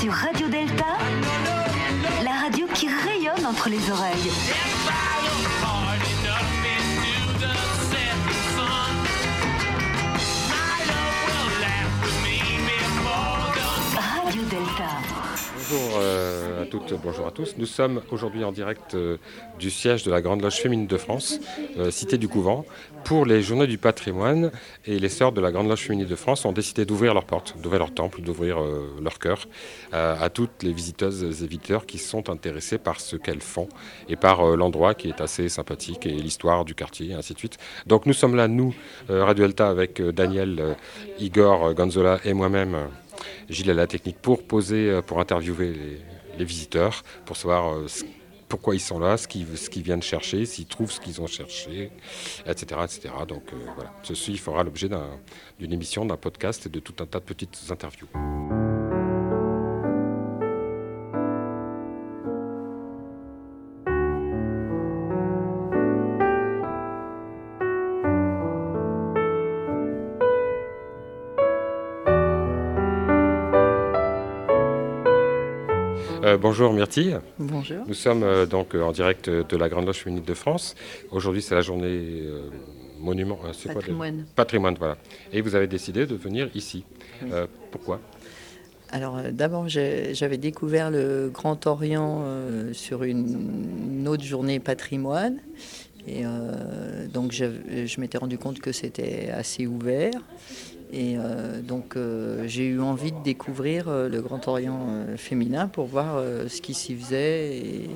Sur Radio Delta, la radio qui rayonne entre les oreilles. Bonjour euh, à toutes, bonjour à tous. Nous sommes aujourd'hui en direct euh, du siège de la Grande Loge Féminine de France, euh, Cité du Couvent, pour les Journées du patrimoine. Et les sœurs de la Grande Loge Féminine de France ont décidé d'ouvrir leurs portes, d'ouvrir leur temple, d'ouvrir leur cœur à toutes les visiteuses et visiteurs qui sont intéressés par ce qu'elles font et par l'endroit qui est assez sympathique et l'histoire du quartier, et ainsi de suite. Donc nous sommes là, nous, Radio Delta, avec Daniel, Igor, Gonzola et moi-même. Gilles à la technique pour poser, euh, pour interviewer les, visiteurs, pour savoir euh, pourquoi ils sont là, ce qu'ils, viennent chercher, s'ils trouvent ce qu'ils ont cherché, etc. etc. Donc euh, voilà, ceci fera l'objet d'un- d'une émission, d'un podcast et de tout un tas de petites interviews. Euh, bonjour Myrtille. Bonjour. Nous sommes euh, donc euh, en direct de la Grande Loge Féminine de France. Aujourd'hui, c'est la journée monument. quoi, Patrimoine. Patrimoine, voilà. Et vous avez décidé de venir ici. Pourquoi? Alors d'abord, j'avais découvert le Grand Orient sur une, une autre journée patrimoine. Et donc je m'étais rendu compte que c'était assez ouvert. Et euh, donc euh, j'ai eu envie de découvrir euh, le Grand Orient féminin pour voir ce qui s'y faisait. Et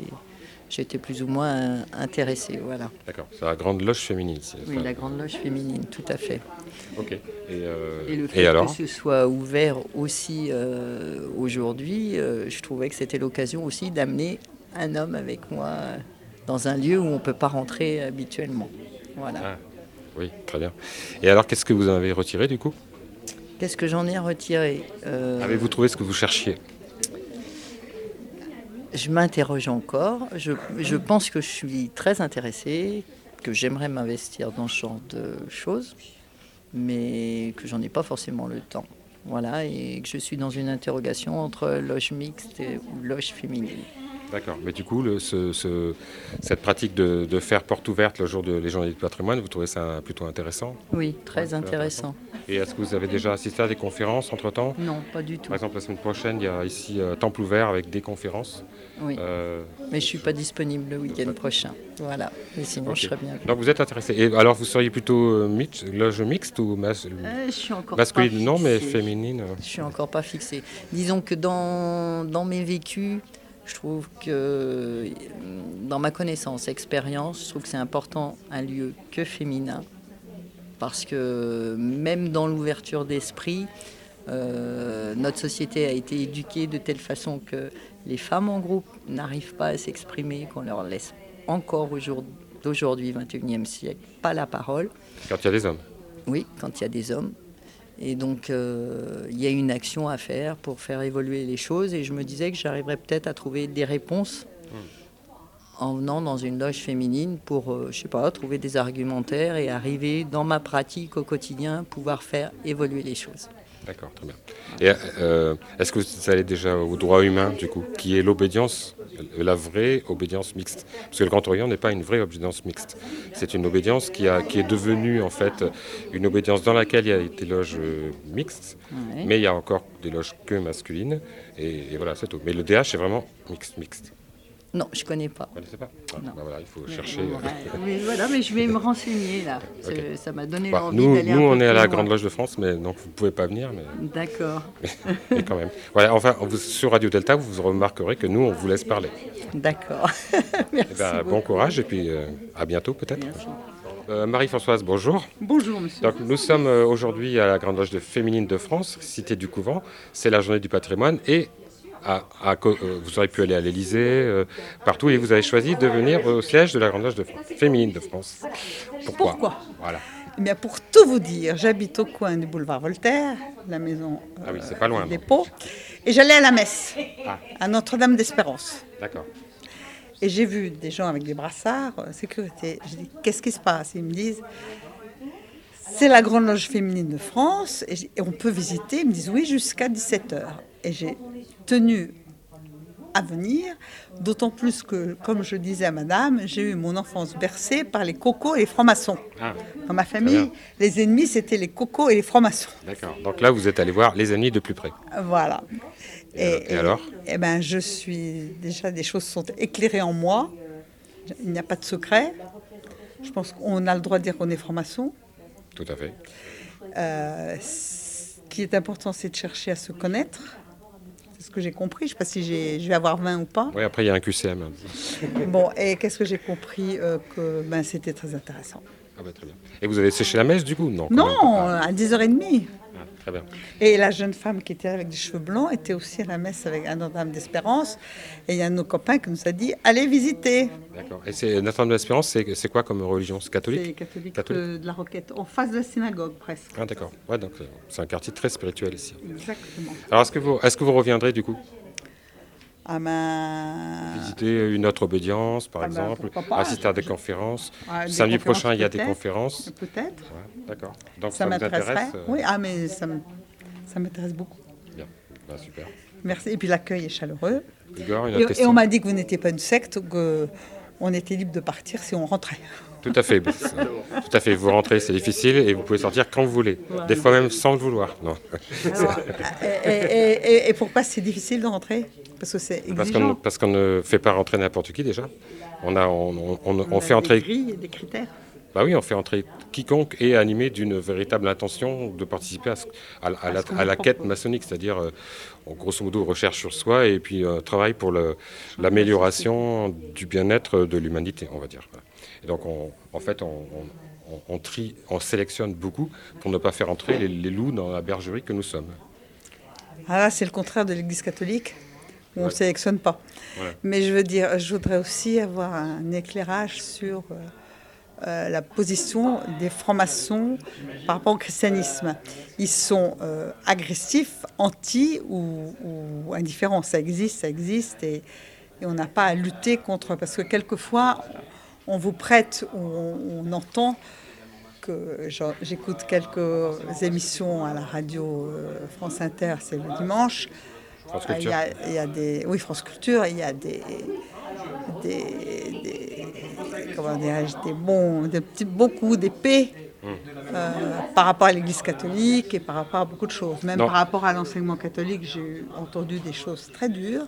j'étais plus ou moins intéressée. Voilà. D'accord, c'est la Grande Loge Féminine. c'est Oui, ça la Grande Loge féminine, tout à fait. Ok. Et, Et le fait et alors que ce soit ouvert aussi aujourd'hui, je trouvais que c'était l'occasion aussi d'amener un homme avec moi dans un lieu où on ne peut pas rentrer habituellement. Voilà. Ah, Oui, très bien. Et alors, qu'est-ce que vous en avez retiré du coup? Qu'est-ce que j'en ai retiré Euh, Avez-vous trouvé ce que vous cherchiez? Je m'interroge encore. Je, je pense que je suis très intéressée, que j'aimerais m'investir dans ce genre de choses, mais que j'en ai pas forcément le temps. Voilà, et que je suis dans une interrogation entre loge mixte et, ou loge féminine. D'accord. Mais du coup, le- ce- ce- cette pratique de, de faire porte ouverte le jour de les Journées du patrimoine, vous trouvez ça plutôt intéressant? Oui, très Ouais, intéressant. Et est-ce que vous avez déjà assisté à des conférences entre-temps? Non, pas du tout. Par exemple, la semaine prochaine, il y a ici euh, Temple ouvert avec des conférences. Oui, Euh, mais je suis pas disponible le week-end prochain. Voilà, mais sinon je serais bien. donc vous êtes intéressé. Et alors, vous seriez plutôt euh, mix- loge mixte ou mas- Euh, je suis encore masculine? Pas Non, mais féminine. euh. Je suis encore pas fixée. Disons que dans, dans mes vécus, je trouve que dans ma connaissance, expérience, je trouve que c'est important un lieu que féminin. Parce que même dans l'ouverture d'esprit, euh, notre société a été éduquée de telle façon que les femmes en groupe n'arrivent pas à s'exprimer, qu'on leur laisse encore aujourd'hui, d'aujourd'hui, 21e siècle, pas la parole. Quand il y a des hommes. Oui, quand il y a des hommes. Et donc, euh, il y a une action à faire pour faire évoluer les choses. Et je me disais que j'arriverais peut-être à trouver des réponses en venant dans une loge féminine pour, euh, je sais pas, trouver des argumentaires et arriver dans ma pratique au quotidien, pouvoir faire évoluer les choses. D'accord, très bien. Et euh, est-ce que vous allez déjà au droit humain, du coup, qui est l'obédience, la vraie obédience mixte? Parce que le Grand Orient n'est pas une vraie obédience mixte. C'est une obédience qui, a, qui est devenue, en fait, une obédience dans laquelle il y a des loges euh, mixtes, Ouais. mais il y a encore des loges que masculines. Et, et voilà, c'est tout. Mais le DH est vraiment mixte. mixte. Non, je connais pas. Vous connaissez pas Ah, Non. bah voilà, il faut Mais, chercher. mais voilà, mais je vais me renseigner là. Ça m'a donné Bah, envie nous, d'aller un nous, peu on est à la. Grande Loge de France, mais donc vous ne pouvez pas venir. Mais... D'accord, Mais quand même. Voilà, enfin, vous- sur Radio Delta, vous remarquerez que nous, on vous laisse parler. d'accord. Merci. Eh ben, bon beaucoup. courage et puis euh, à bientôt peut-être. Merci. Euh, Marie-Françoise, bonjour. Bonjour monsieur. Donc, nous sommes euh, aujourd'hui à la Grande Loge de Féminine de France, Cité du Couvent. C'est la journée du patrimoine et à- à co- euh, vous auriez pu aller à l'Elysée, euh, partout, et vous avez choisi de venir au siège de la Grande Loge de France, Féminine de France. Pourquoi, Pourquoi? Voilà. Eh bien, pour tout vous dire, j'habite au coin du boulevard Voltaire, la maison euh, Ah oui, c'est pas loin, des. Dépôt, et j'allais à la messe, Ah. à Notre-Dame d'Espérance. D'accord. Et j'ai vu des gens avec des brassards, euh, sécurité. Je dis, qu'est-ce qui se passe? Ils me disent, c'est la Grande Loge féminine de France, et, et on peut visiter. Ils me disent, oui, jusqu'à 17h. Et j'ai tenu à venir, d'autant plus que, comme je disais à madame, j'ai eu mon enfance bercée par les cocos et les francs-maçons. Ah, Dans ma famille, les ennemis, c'était les cocos et les francs-maçons. d'accord. Donc là, vous êtes allé voir les ennemis de plus près. Voilà. Et alors? Eh ben, je suis déjà des choses sont éclairées en moi. Il n'y a pas de secret. Je pense qu'on a le droit de dire qu'on est franc-maçon. Tout à fait. Euh, ce qui est important, c'est de chercher à se connaître. C'est ce que j'ai compris. Je ne sais pas si j'ai- je vais avoir 20 ou pas. Oui, après, il y a un QCM. Bon, et qu'est-ce que j'ai compris Euh, Que ben, c'était très intéressant. Ah bah, très bien. Et vous avez séché la mèche, du coup? Non. Non, à 10h30. Très bien. Et la jeune femme qui était avec des cheveux blancs était aussi à la messe avec un Notre-Dame d'Espérance. Et il y a un de nos copains qui nous a dit Allez visiter. D'accord. Et c'est Notre-Dame de l'Espérance, c'est c'est quoi comme religion? C'est catholique? C'est catholique, Catholique. De, de la Roquette, en face de la synagogue presque. Ah, d'accord. Ouais, donc euh, c'est un quartier très spirituel ici. Exactement. Alors, est-ce que vous, est-ce que vous reviendrez du coup? Ah ben. visiter une autre obédience, par Ah ben, exemple, pas, assister à je- des conférences Ah, des Samedi conférences, prochain, il y a des conférences. Peut-être. Ouais, d'accord. Donc Ça, m'intéresserait. intéresse euh, Oui, ah, mais ça m'intéresse beaucoup. Bien. Ben, super. Merci. Et puis l'accueil est chaleureux. Igor, une Et, autre et question on m'a dit que vous n'étiez pas une secte, que on était libre de partir si on rentrait. Tout à fait. Tout à fait. Vous rentrez, c'est difficile, et vous pouvez sortir quand vous voulez. Des fois même sans le vouloir. Non. et- et pourquoi c'est difficile de rentrer? Parce que c'est Parce qu'on ne- exigeant. parce qu'on ne fait pas rentrer n'importe qui déjà. On, a, on, on- on- fait des entrer grilles et des critères. Bah oui, on fait entrer quiconque est animé d'une véritable intention de participer à, ce- à- à la, à quête maçonnique, c'est-à-dire euh, grosso modo recherche sur soi et puis euh, travail pour le- l'amélioration du bien-être de l'humanité, on va dire. Et donc on- en fait, on, on- on- trie, on sélectionne beaucoup pour ne pas faire entrer les, les loups dans la bergerie que nous sommes. Ah là, c'est le contraire de l'Église catholique, on ne Ouais. sélectionne pas. Ouais. Mais je veux dire, je voudrais aussi avoir un éclairage sur euh, euh, la position des francs-maçons par rapport au christianisme. Ils sont euh, agressifs, anti ou, ou indifférents. Ça existe, ça existe, et, et on n'a pas à lutter contre. Parce que quelquefois, on vous prête, ou on, on entend que j'écoute quelques émissions à la radio France Inter, c'est le dimanche. France Ah, Il y, a, il y a des, oui, France Culture, il y a des, des, des- comment dirais-je, des bons, des petits, beaucoup d'épées euh, par rapport à l'Église catholique et par rapport à beaucoup de choses. Même Non. par rapport à l'enseignement catholique, j'ai entendu des choses très dures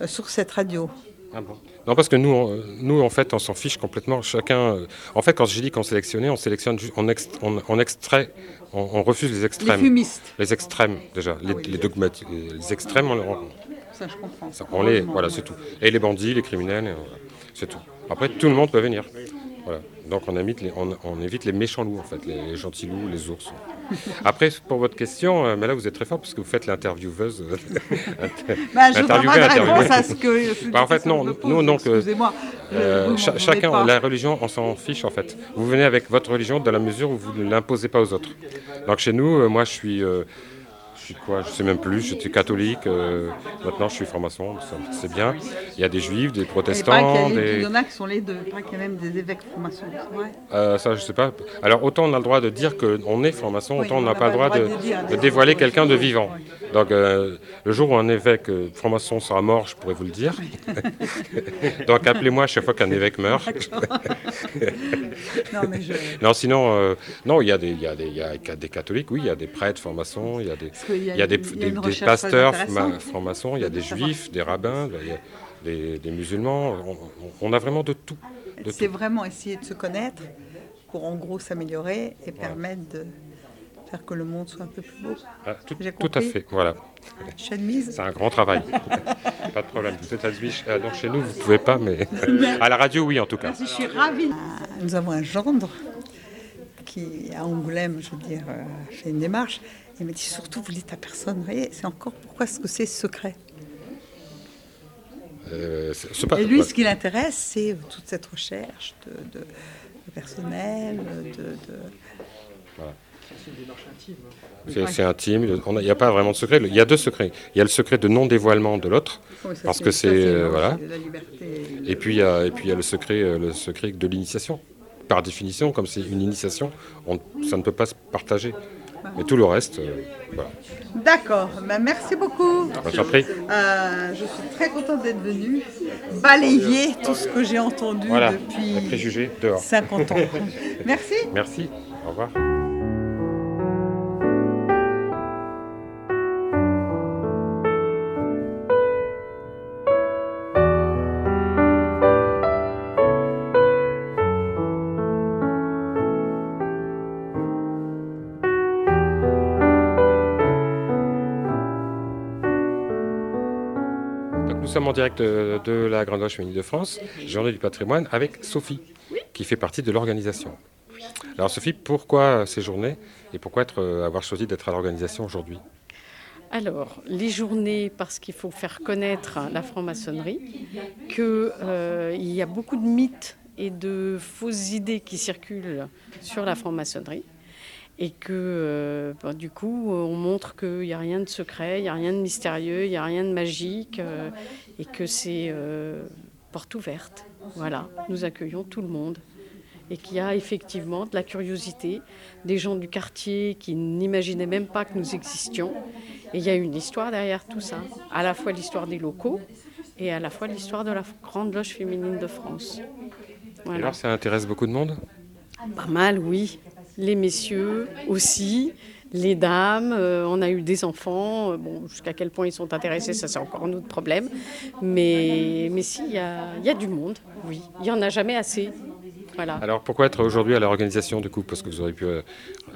euh, sur cette radio. Ah bon non, parce que nous, on- nous, en fait, on s'en fiche complètement. Chacun. euh, En fait, quand j'ai dit qu'on sélectionnait, on sélectionne, on, on, on extrait, on, refuse les Les extrêmes. fumistes, Les extrêmes, déjà. Les, oui. les dogmatiques. Les extrêmes, on, on- ça je comprends. ça, on les. Voilà, c'est tout. Et les bandits, les criminels, c'est tout. Après, tout le monde peut venir. Voilà. Donc, on évite, les, on, on évite les méchants loups, en fait, les, les gentils loups, les ours. Après, pour votre question, euh, mais là, vous êtes très fort parce que vous faites l'intervieweuse. Ben, je réponse à ce que. Bah, en fait, non, nous, donc, euh, Excusez-moi. Euh, chacun, pas. la religion, on s'en fiche en fait. Vous venez avec votre religion dans la mesure où vous ne l'imposez pas aux autres. Donc chez nous, moi je suis, euh, suis quoi Je sais même plus. J'étais catholique. euh, maintenant je suis franc-maçon. C'est bien. Il y a des juifs, des Il y, protestants, a il des. y en a qui sont les deux. Il y a même des évêques francs-maçons. Euh, ça je sais pas. Alors autant on a le droit de dire qu'on est franc-maçon, Oui, autant on n'a pas le droit de, dire, de des- dévoiler quelqu'un de vivant. Donc euh, le jour où un évêque franc-maçon sera mort, je pourrais vous le dire. Donc appelez-moi à chaque fois qu'un évêque meurt. Non, mais je. Non, sinon, non, il y, a des, il, y a des, il y a des catholiques, oui, il y a des prêtres francs-maçons, il y a des, qu'il y a il y a des, pasteurs francs-maçons, il y a de des juifs, des rabbins, des, des musulmans. On, a vraiment de tout. C'est vraiment essayer de se connaître pour en gros s'améliorer et permettre de faire que le monde soit un peu plus beau. Ah, tout, à fait, voilà. C'est un grand travail. pas de problème. Vous êtes à Zwisch. Non, chez nous, vous ne pouvez pas, mais à la radio, oui, en tout cas. Je suis ravie. Nous avons un gendre qui, à Angoulême, je veux dire, euh, fait une démarche. Il m'a dit surtout, vous dites à personne. Vous voyez, c'est encore pourquoi est-ce que c'est secret Euh, c'est- c'est pas- Et lui, ouais. ce qui l'intéresse, c'est toute cette recherche de, de- de personnel, de, de- C'est c'est intime. Il n'y a pas vraiment de secret. Il y a deux secrets. Il y a le secret de non-dévoilement de l'autre. Oui, ça, Parce que c'est, euh, voilà. la liberté. Et puis, il y a, et puis il y a le secret, euh, le secret de l'initiation. Par définition, comme c'est une initiation, on- ça ne peut pas se partager. Mais tout le reste, euh, voilà. D'accord, ben, merci beaucoup. Bah. Euh, je suis très contente d'être venue balayer tout ce que j'ai entendu Voilà, les depuis préjugés dehors. 50 ans. merci. Merci, au revoir. En direct de, de la Grande Loge Féminine de France, Journée du patrimoine, avec Sophie, qui fait partie de l'organisation. Alors Sophie, pourquoi ces journées et pourquoi euh, avoir choisi d'être à l'organisation aujourd'hui? Alors, les journées, parce qu'il faut faire connaître la franc-maçonnerie, qu'il y a beaucoup de mythes et de fausses idées qui circulent sur la franc-maçonnerie. Et que euh, ben, du coup, on montre qu'il n'y a rien de secret, il n'y a rien de mystérieux, il n'y a rien de magique, euh, et que c'est euh, porte ouverte. Voilà, nous accueillons tout le monde. Et qu'il y a effectivement de la curiosité, des gens du quartier qui n'imaginaient même pas que nous existions. Et il y a une histoire derrière tout ça, à la fois l'histoire des locaux et à la fois l'histoire de la Grande Loge féminine de France. Et alors ça intéresse beaucoup de monde? Pas mal, oui. Les messieurs aussi, les dames. euh, on a eu des enfants. euh, Bon, jusqu'à quel point ils sont intéressés, ça c'est encore un autre problème. Mais, mais si, il y a, il y a du monde, oui. Il n'y en a jamais assez. Voilà. Alors pourquoi être aujourd'hui à l'organisation du coup Parce que vous aurez pu... euh,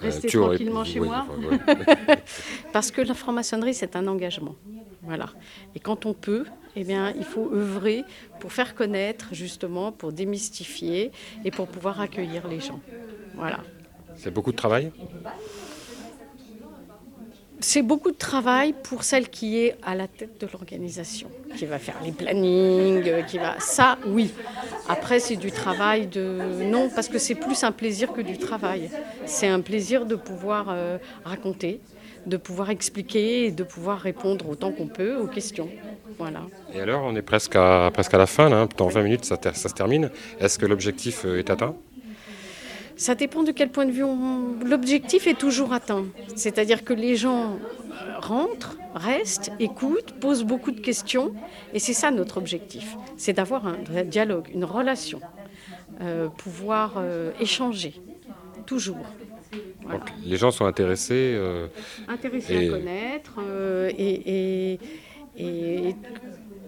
Rester tu tranquillement chez oui, moi. ouais. Parce que la franc-maçonnerie, c'est un engagement. Voilà. Et quand on peut, eh bien, il faut œuvrer pour faire connaître, justement, pour démystifier et pour pouvoir accueillir les gens. Voilà. C'est beaucoup de travail C'est beaucoup de travail pour celle qui est à la tête de l'organisation, qui va faire les plannings, euh, qui va. Ça, oui. Après, c'est du travail de. Non, parce que c'est plus un plaisir que du travail. C'est un plaisir de pouvoir euh, raconter, de pouvoir expliquer et de pouvoir répondre autant qu'on peut aux questions. Voilà. Et alors on est presque à, presque à la fin, là, hein. dans 20 minutes ça, ça se termine. Est-ce que l'objectif euh, est atteint? Ça dépend de quel point de vue on... L'objectif est toujours atteint. C'est-à-dire que les gens rentrent, restent, écoutent, posent beaucoup de questions. Et c'est ça notre objectif. C'est d'avoir un dialogue, une relation. Euh, pouvoir euh, échanger. Toujours. Voilà. Donc, Les gens sont intéressés. euh, Intéressés Et- à connaître. et, et- et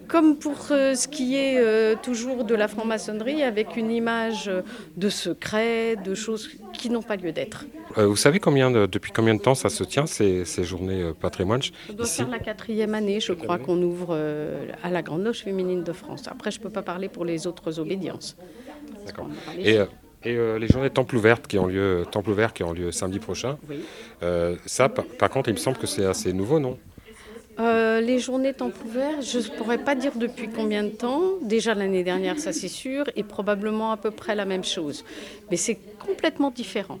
comme pour euh, ce qui est euh, toujours de la franc-maçonnerie, avec une image de secret, de choses qui n'ont pas lieu d'être. euh, vous savez combien de- depuis combien de temps ça se tient, ces, ces journées patrimoine? Ça doit ici faire la quatrième année, je crois, qu'on ouvre à la Grande Loge féminine de France. Après, je ne peux pas parler pour les autres obédiences. D'accord. On Et, et euh, les journées Temple ouvertes qui ont lieu, Temple ouvert qui ont lieu samedi prochain, Oui. euh, ça par, par contre il me semble que c'est assez nouveau, non? Euh, les journées temps ouverts, je ne pourrais pas dire depuis combien de temps. Déjà l'année dernière, ça c'est sûr, et probablement à peu près la même chose. Mais c'est complètement différent.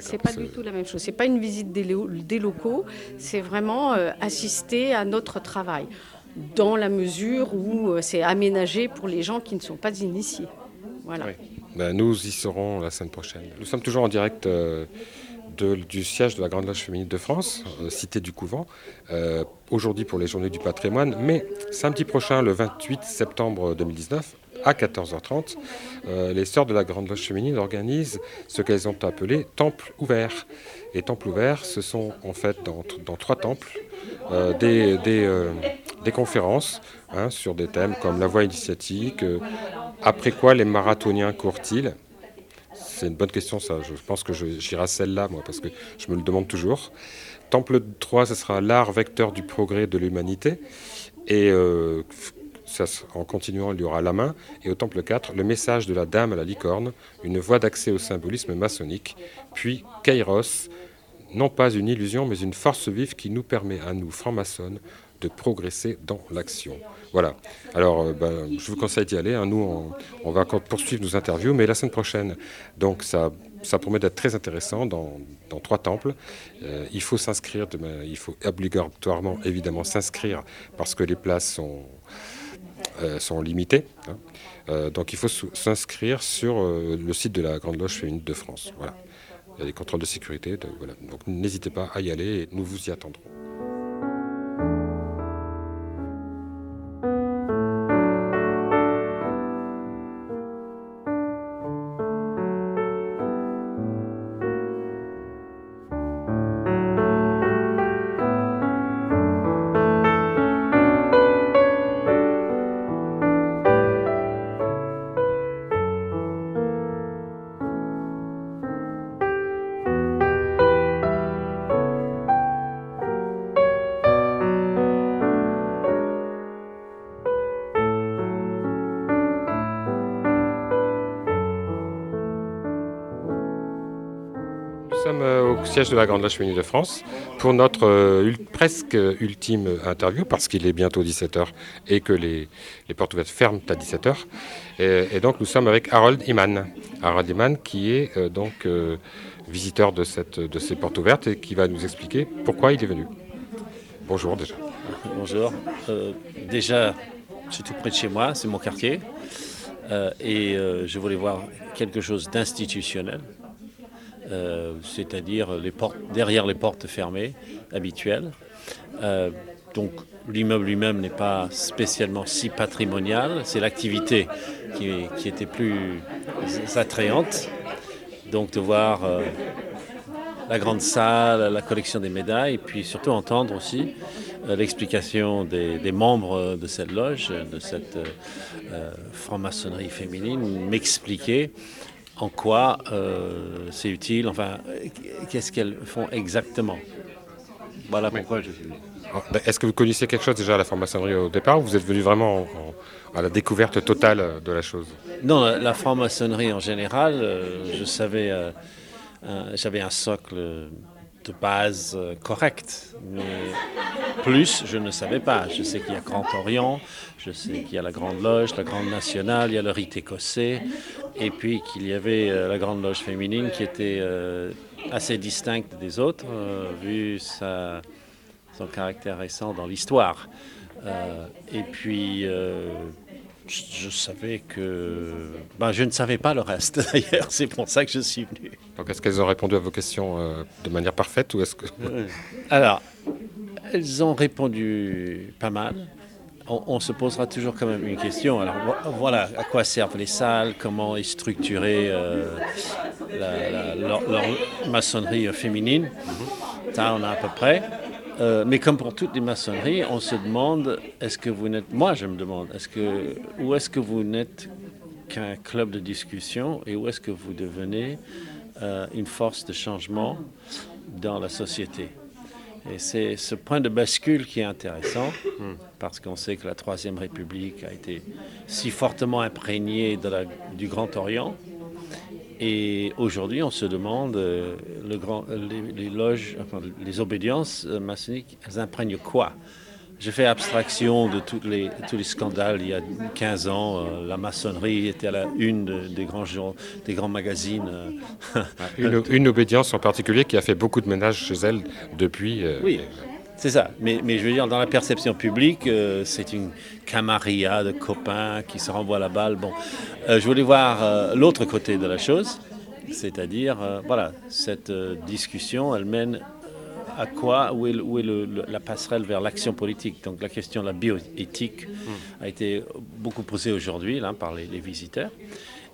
C'est pas du tout la même chose. C'est pas une visite des, lo- des locaux. C'est vraiment euh, assister à notre travail, dans la mesure où euh, c'est aménagé pour les gens qui ne sont pas initiés. Voilà. Oui. Ben, nous y serons la semaine prochaine. Nous sommes toujours en direct du siège de la Grande Loge féminine de France, euh, cité du Couvent, euh, aujourd'hui pour les Journées du patrimoine, mais samedi prochain, le 28 septembre 2019, à 14h30, euh, les sœurs de la Grande Loge féminine organisent ce qu'elles ont appelé Temple ouvert. Et Temple ouvert, ce sont en fait dans, trois temples des, conférences hein, sur des thèmes comme la voie initiatique, après quoi les marathoniens courent-ils C'est une bonne question, ça. Je pense que j'irai celle-là, moi, parce que je me le demande toujours. Temple 3, ce sera l'art vecteur du progrès de l'humanité. Et euh, en continuant, il y aura la main. Et au Temple 4, le message de la dame à la licorne, une voie d'accès au symbolisme maçonnique. Puis Kairos, non pas une illusion, mais une force vive qui nous permet à nous, francs-maçonnes, de progresser dans l'action. Voilà. Alors, euh, ben, je vous conseille d'y aller. hein. Nous, on, va poursuivre nos interviews, mais la semaine prochaine, donc ça, ça promet d'être très intéressant dans, trois temples. Euh, il faut s'inscrire, il faut obligatoirement, évidemment, s'inscrire parce que les places sont, euh, limitées. hein. Donc, il faut s'inscrire sur le site de la Grande Loge féminine de France. Voilà. Il y a des contrôles de sécurité. Donc n'hésitez pas à y aller et nous vous y attendrons. Siège de la Grande Loge Féminine de France pour notre euh, presque ultime interview parce qu'il est bientôt 17h et que les, portes ouvertes ferment à 17h. Et, donc nous sommes avec Harold Iman. Harold Iman qui est euh, donc visiteur de, cette, de ces portes ouvertes et qui va nous expliquer pourquoi il est venu. Bonjour déjà. Bonjour. déjà, je suis tout près de chez moi, c'est mon quartier. et je voulais voir quelque chose d'institutionnel euh, c'est-à-dire derrière les portes fermées habituelles. Euh, donc l'immeuble lui-même n'est pas spécialement si patrimonial, c'est l'activité qui, était plus attrayante. Donc de voir euh, la grande salle, la collection des médailles, puis surtout entendre aussi l'explication des, membres de cette loge, de cette franc-maçonnerie féminine, m'expliquer en quoi euh, c'est utile, enfin, qu'est-ce qu'elles font exactement? Voilà pourquoi je suis venu. Ben, est-ce que vous connaissiez quelque chose déjà à la franc-maçonnerie au départ ou vous êtes venu vraiment à la découverte totale de la chose? Non, la, franc-maçonnerie en général, euh, je savais, euh, j'avais un socle de base correct, mais plus je ne savais pas. Je sais qu'il y a Grand Orient, je sais qu'il y a la Grande Loge, la Grande Nationale, il y a le rite écossais, et puis qu'il y avait euh, la Grande Loge féminine qui était euh, assez distincte des autres, euh, vu sa, son caractère récent dans l'histoire. et puis, je, savais que... Ben, je ne savais pas le reste, d'ailleurs, c'est pour ça que je suis venu. Donc, est-ce qu'elles ont répondu à vos questions de manière parfaite ou est-ce que... Alors, elles ont répondu pas mal on, se posera toujours quand même une question. Alors voilà, à quoi servent les salles, comment est structurée euh, leur, maçonnerie féminine. Ça, on a à peu près. Euh, mais comme pour toutes les maçonneries, on se demande, est-ce que vous n'êtes, moi je me demande, est-ce que, où est-ce que vous n'êtes qu'un club de discussion et où est-ce que vous devenez euh, une force de changement dans la société? Et c'est ce point de bascule qui est intéressant, parce qu'on sait que la Troisième République a été si fortement imprégnée de la, du Grand Orient. Et aujourd'hui, on se demande, euh, le grand, les, loges, les obédiences maçonniques, elles imprègnent quoi? Je fais abstraction de tous les, tous les scandales. Il y a 15 ans, euh, la maçonnerie était à la une des, grands, des grands magazines. Euh. une, une, obédience en particulier qui a fait beaucoup de ménage chez elle depuis. Euh, oui. C'est ça, mais, mais, je veux dire, dans la perception publique, c'est une camarilla de copains qui se renvoient la balle. Bon, je voulais voir l'autre côté de la chose, c'est-à-dire, voilà, cette discussion, elle mène à quoi, où est, la passerelle vers l'action politique. Donc la question de la bioéthique a été beaucoup posée aujourd'hui par les, visiteurs.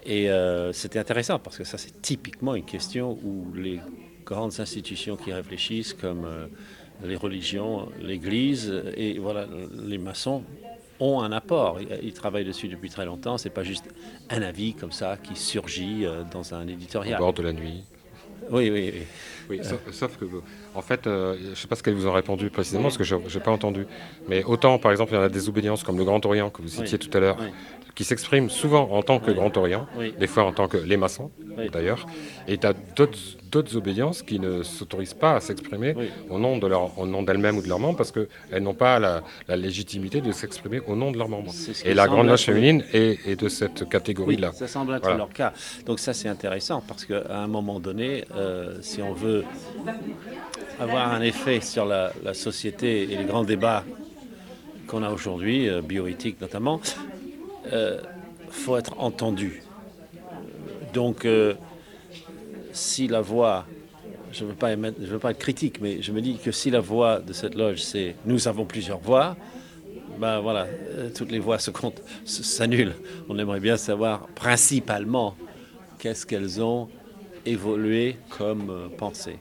Et euh, c'était intéressant parce que ça, c'est typiquement une question où les grandes institutions qui réfléchissent, comme euh, les religions, l'Église et voilà, les maçons, ont un apport. Ils travaillent dessus depuis très longtemps. C'est pas juste un avis comme ça qui surgit euh, dans un éditorial. Au bord de la nuit. Oui, oui, oui. Oui sauf, que, en fait, euh, je ne sais pas ce qu'elles vous ont répondu précisément, parce que je n'ai pas entendu. Mais autant, par exemple, il y en a des obédiences comme le Grand Orient, que vous citiez tout à l'heure, qui s'expriment souvent en tant que Grand Orient, des fois en tant que les maçons, d'ailleurs. Et tu as d'autres obédiences qui ne s'autorisent pas à s'exprimer au nom de leur, au nom d'elles-mêmes ou de leurs membres, parce qu'elles n'ont pas la, légitimité de s'exprimer au nom de leurs membres. Et la Grande Loge féminine est, de cette catégorie-là. ça semble être leur cas. Donc ça, c'est intéressant, parce qu'à un moment donné, euh, si on veut avoir un effet sur la, société et les grands débats qu'on a aujourd'hui, euh, bioéthique notamment, euh, faut être entendu. Donc, euh, si la voix je ne veux, pas veux pas être critique, mais je me dis que si la voix de cette loge, c'est nous avons plusieurs voix, ben voilà, euh, toutes les voix se comptent, s'annulent. On aimerait bien savoir principalement qu'est-ce qu'elles ont évolué comme euh, pensée.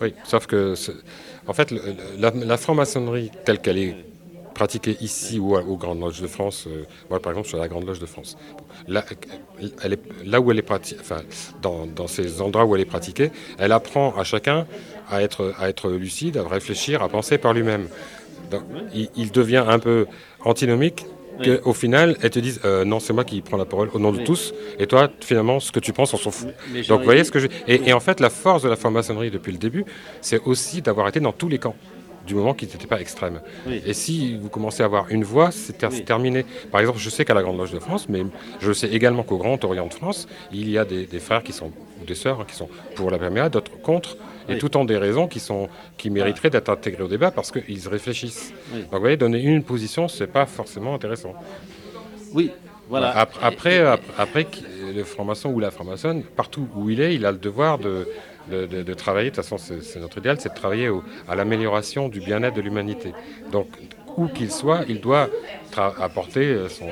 Oui, sauf que, en fait, la, franc-maçonnerie telle qu'elle est pratiquée ici ou aux Grandes Loges de France, euh, par exemple à la Grande Loge de France, là, où elle est pratiquée, enfin, dans, ces endroits où elle est pratiquée, elle apprend à chacun à être, lucide, à réfléchir, à penser par lui-même. Il devient un peu antinomique Oui. qu'au final, elles te disent euh, non, c'est moi qui prends la parole au nom de tous, et toi, finalement, ce que tu penses, on s'en fout. Mais Donc vous voyez ce que je... Et, et en fait, la force de la franc-maçonnerie depuis le début, c'est aussi d'avoir été dans tous les camps, du moment qu'ils n'étaient pas extrêmes. Oui. Et si vous commencez à avoir une voix, c'est ter- Oui. c'est terminé. Par exemple, je sais qu'à la Grande Loge de France, mais je sais également qu'au Grand Orient de France, il y a des, des frères qui sont, ou des sœurs hein, qui sont pour la PMA, d'autres contre, et Oui. tout ont des raisons qui, sont, qui mériteraient d'être intégrées au débat parce qu'ils réfléchissent. Oui. Donc vous voyez, donner une position, c'est pas forcément intéressant. Oui, voilà. Ap- Après, ap- après, le franc-maçon ou la franc-maçonne, partout où il est, il a le devoir de, de, de- de travailler. De toute façon, c'est notre idéal, c'est de travailler au- à l'amélioration du bien-être de l'humanité. Donc, où qu'il soit, il doit apporter euh, son-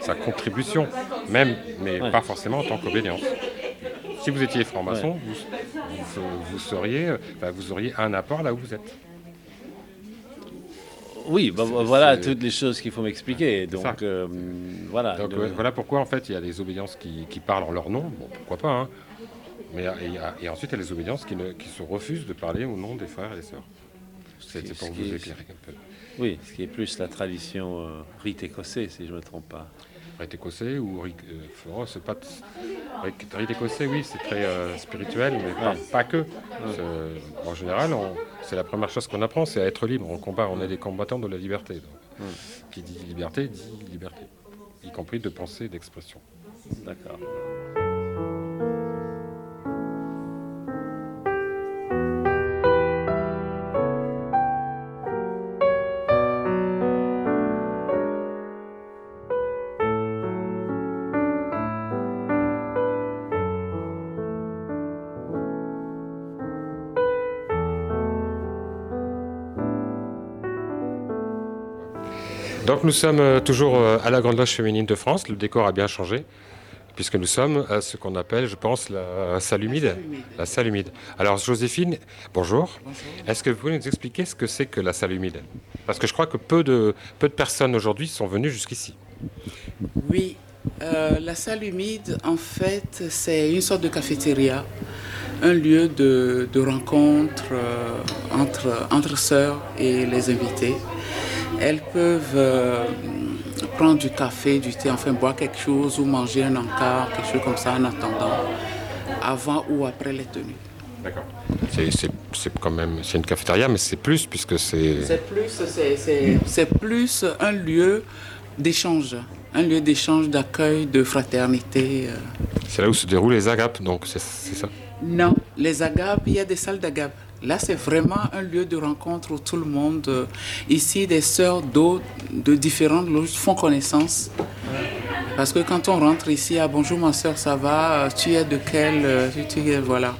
sa contribution, même, mais Ouais. pas forcément en tant qu'obédience. Si vous étiez franc-maçon, Ouais. vous, vous, vous seriez, vous auriez un apport là où vous êtes. Oui, bah, C'est- voilà toutes les choses qu'il faut m'expliquer. Donc, euh, voilà. Donc Le- euh, voilà pourquoi en fait il y a des obédiences qui, qui parlent en leur nom, bon pourquoi pas, hein. mais et ensuite il y a les obédiences qui, ne- qui se refusent de parler au nom des frères et des sœurs. C'est pour vous est- éclairer un peu. Oui, ce qui est plus la tradition euh, rite écossais, si je ne me trompe pas. Rite écossais ou rite, euh, oh, c'est pas rite, rite écossais, oui, c'est très euh, spirituel, mais pas, que. C'est- En général, c'est la première chose qu'on apprend, c'est à être libre. On combat, on est des combattants de la liberté. donc. Qui dit liberté dit liberté, y compris de pensée et d'expression. D'accord. Donc nous sommes euh, toujours euh, à la Grande Loge féminine de France. Le décor a bien changé, puisque nous sommes à ce qu'on appelle, je pense, la salle humide. La salle humide. Alors Joséphine, bonjour. Est-ce que vous pouvez nous expliquer ce que c'est que la salle humide? Parce que je crois que peu de, peu de personnes aujourd'hui sont venues jusqu'ici. Oui, euh, la salle humide, en fait, c'est une sorte de cafétéria, un lieu de, de rencontre euh, entre, entre sœurs et les invités. Elles peuvent euh, prendre du café, du thé, enfin boire quelque chose ou manger un encart, quelque chose comme ça en attendant, avant ou après les tenues. D'accord. C'est, quand même, c'est une cafétéria, mais c'est plus puisque c'est. C'est plus, c'est- plus un lieu d'échange, un lieu d'échange, d'accueil, de fraternité. euh. C'est là où se déroulent les agapes, donc c'est ça? Non, les agapes, il y a des salles d'agapes. Là, c'est vraiment un lieu de rencontre où tout le monde, euh, ici, des sœurs d'eau de différentes loges font connaissance. Parce que quand on rentre ici, ah bonjour ma sœur, ça va, euh, tu es de quelle, euh, tu, voilà.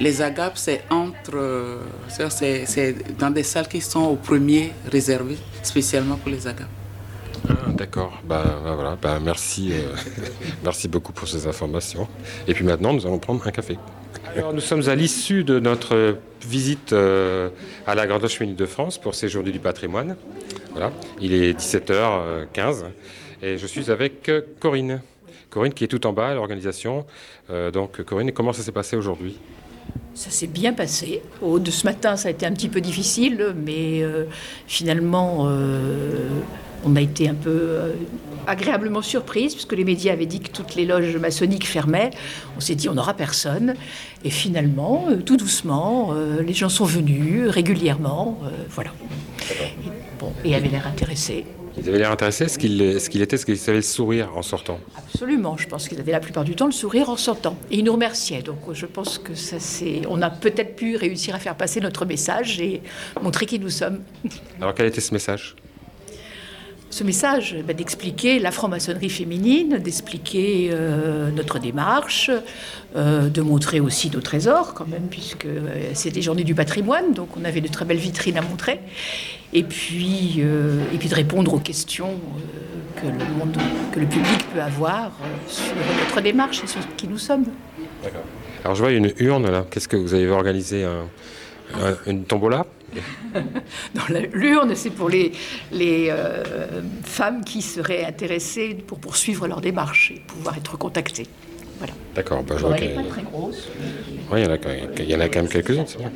Les agapes, c'est entre, c'est dans des salles qui sont au premier réservées spécialement pour les agapes. D'accord. Ben, ben voilà. Ben, merci, euh, merci beaucoup pour ces informations. Et puis maintenant, nous allons prendre un café. Alors, nous sommes à l'issue de notre visite euh, à la Grande féminine de France pour ces Journées du patrimoine. Voilà. Il est 17h15 et je suis avec euh, Corinne. Corinne qui est tout en bas à l'organisation. Euh, donc Corinne, comment ça s'est passé aujourd'hui? Ça s'est bien passé. Au de ce matin, ça a été un petit peu difficile, mais euh, finalement, euh, on a été un peu euh, agréablement surprise, puisque les médias avaient dit que toutes les loges maçonniques fermaient. On s'est dit, on n'aura personne. Et finalement, euh, tout doucement, euh, les gens sont venus régulièrement. voilà. Et, bon, et avaient l'air intéressés. Ils avaient l'air intéressés. Est-ce qu'il était, est-ce qu'ils avaient le sourire en sortant? Absolument, je pense qu'ils avaient la plupart du temps le sourire en sortant. Et ils nous remerciaient. Donc je pense que ça c'est. On a peut-être pu réussir à faire passer notre message et montrer qui nous sommes. Alors quel était ce message? Ce message, bah, d'expliquer la franc-maçonnerie féminine, d'expliquer euh, notre démarche, euh, de montrer aussi nos trésors quand même, puisque euh, c'est des journées du patrimoine, donc on avait de très belles vitrines à montrer, et puis, et puis de répondre aux questions que le monde, que le public peut avoir sur notre démarche et sur qui nous sommes. Alors je vois une urne là. Qu'est-ce que vous avez organisé un, une tombola? L'urne, c'est pour les, les euh, femmes qui seraient intéressées pour poursuivre leur démarche et pouvoir être contactées. Voilà. D'accord. Bah, je vois pas très grosse. Oui, il y, en a quand même quelques-unes, c'est vrai.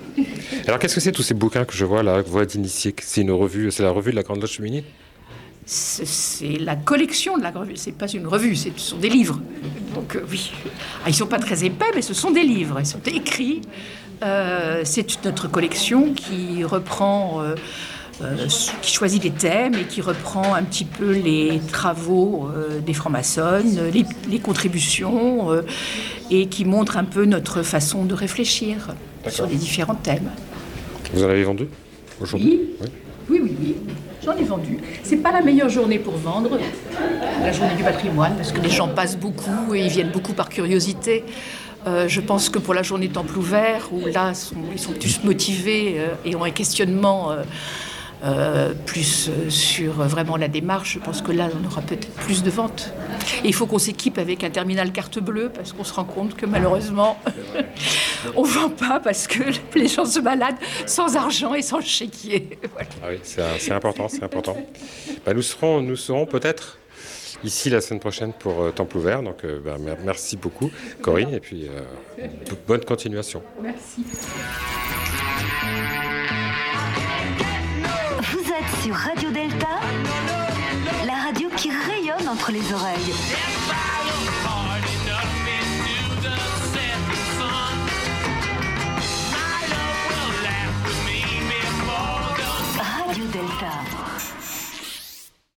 Alors, qu'est-ce que c'est tous ces bouquins que je vois là, Voix d'initié C'est une revue, c'est la revue de la Grande Loge féminine? C'est la collection de la revue. C'est pas une revue, ce sont des livres. Donc euh, oui, ah, ils sont pas très épais, mais ce sont des livres. Ils sont écrits euh, c'est notre collection qui reprend, euh, euh, qui choisit des thèmes et qui reprend un petit peu les travaux des francs-maçonnes, les, contributions et qui montre un peu notre façon de réfléchir sur les différents thèmes. Vous en avez vendu aujourd'hui? Oui. oui, oui, oui. J'en ai vendu. C'est pas la meilleure journée pour vendre, la journée du patrimoine, parce que les gens passent beaucoup et ils viennent beaucoup par curiosité. Euh, je pense que pour la journée Temple ouvert, où là, ils sont plus motivés euh, et ont un questionnement euh, plus sur vraiment la démarche, je pense que là, on aura peut-être plus de ventes. Et il faut qu'on s'équipe avec un terminal carte bleue, parce qu'on se rend compte que malheureusement, on ne vend pas parce que les gens se baladent sans argent et sans chéquier. Ah oui, c'est important, c'est important. Bah, nous serons, nous serons peut-être ici la semaine prochaine pour euh, Temple ouvert. Donc euh, bah, merci beaucoup Corinne et puis euh, bonne continuation. Merci. Sur Radio Delta, la radio qui rayonne entre les oreilles.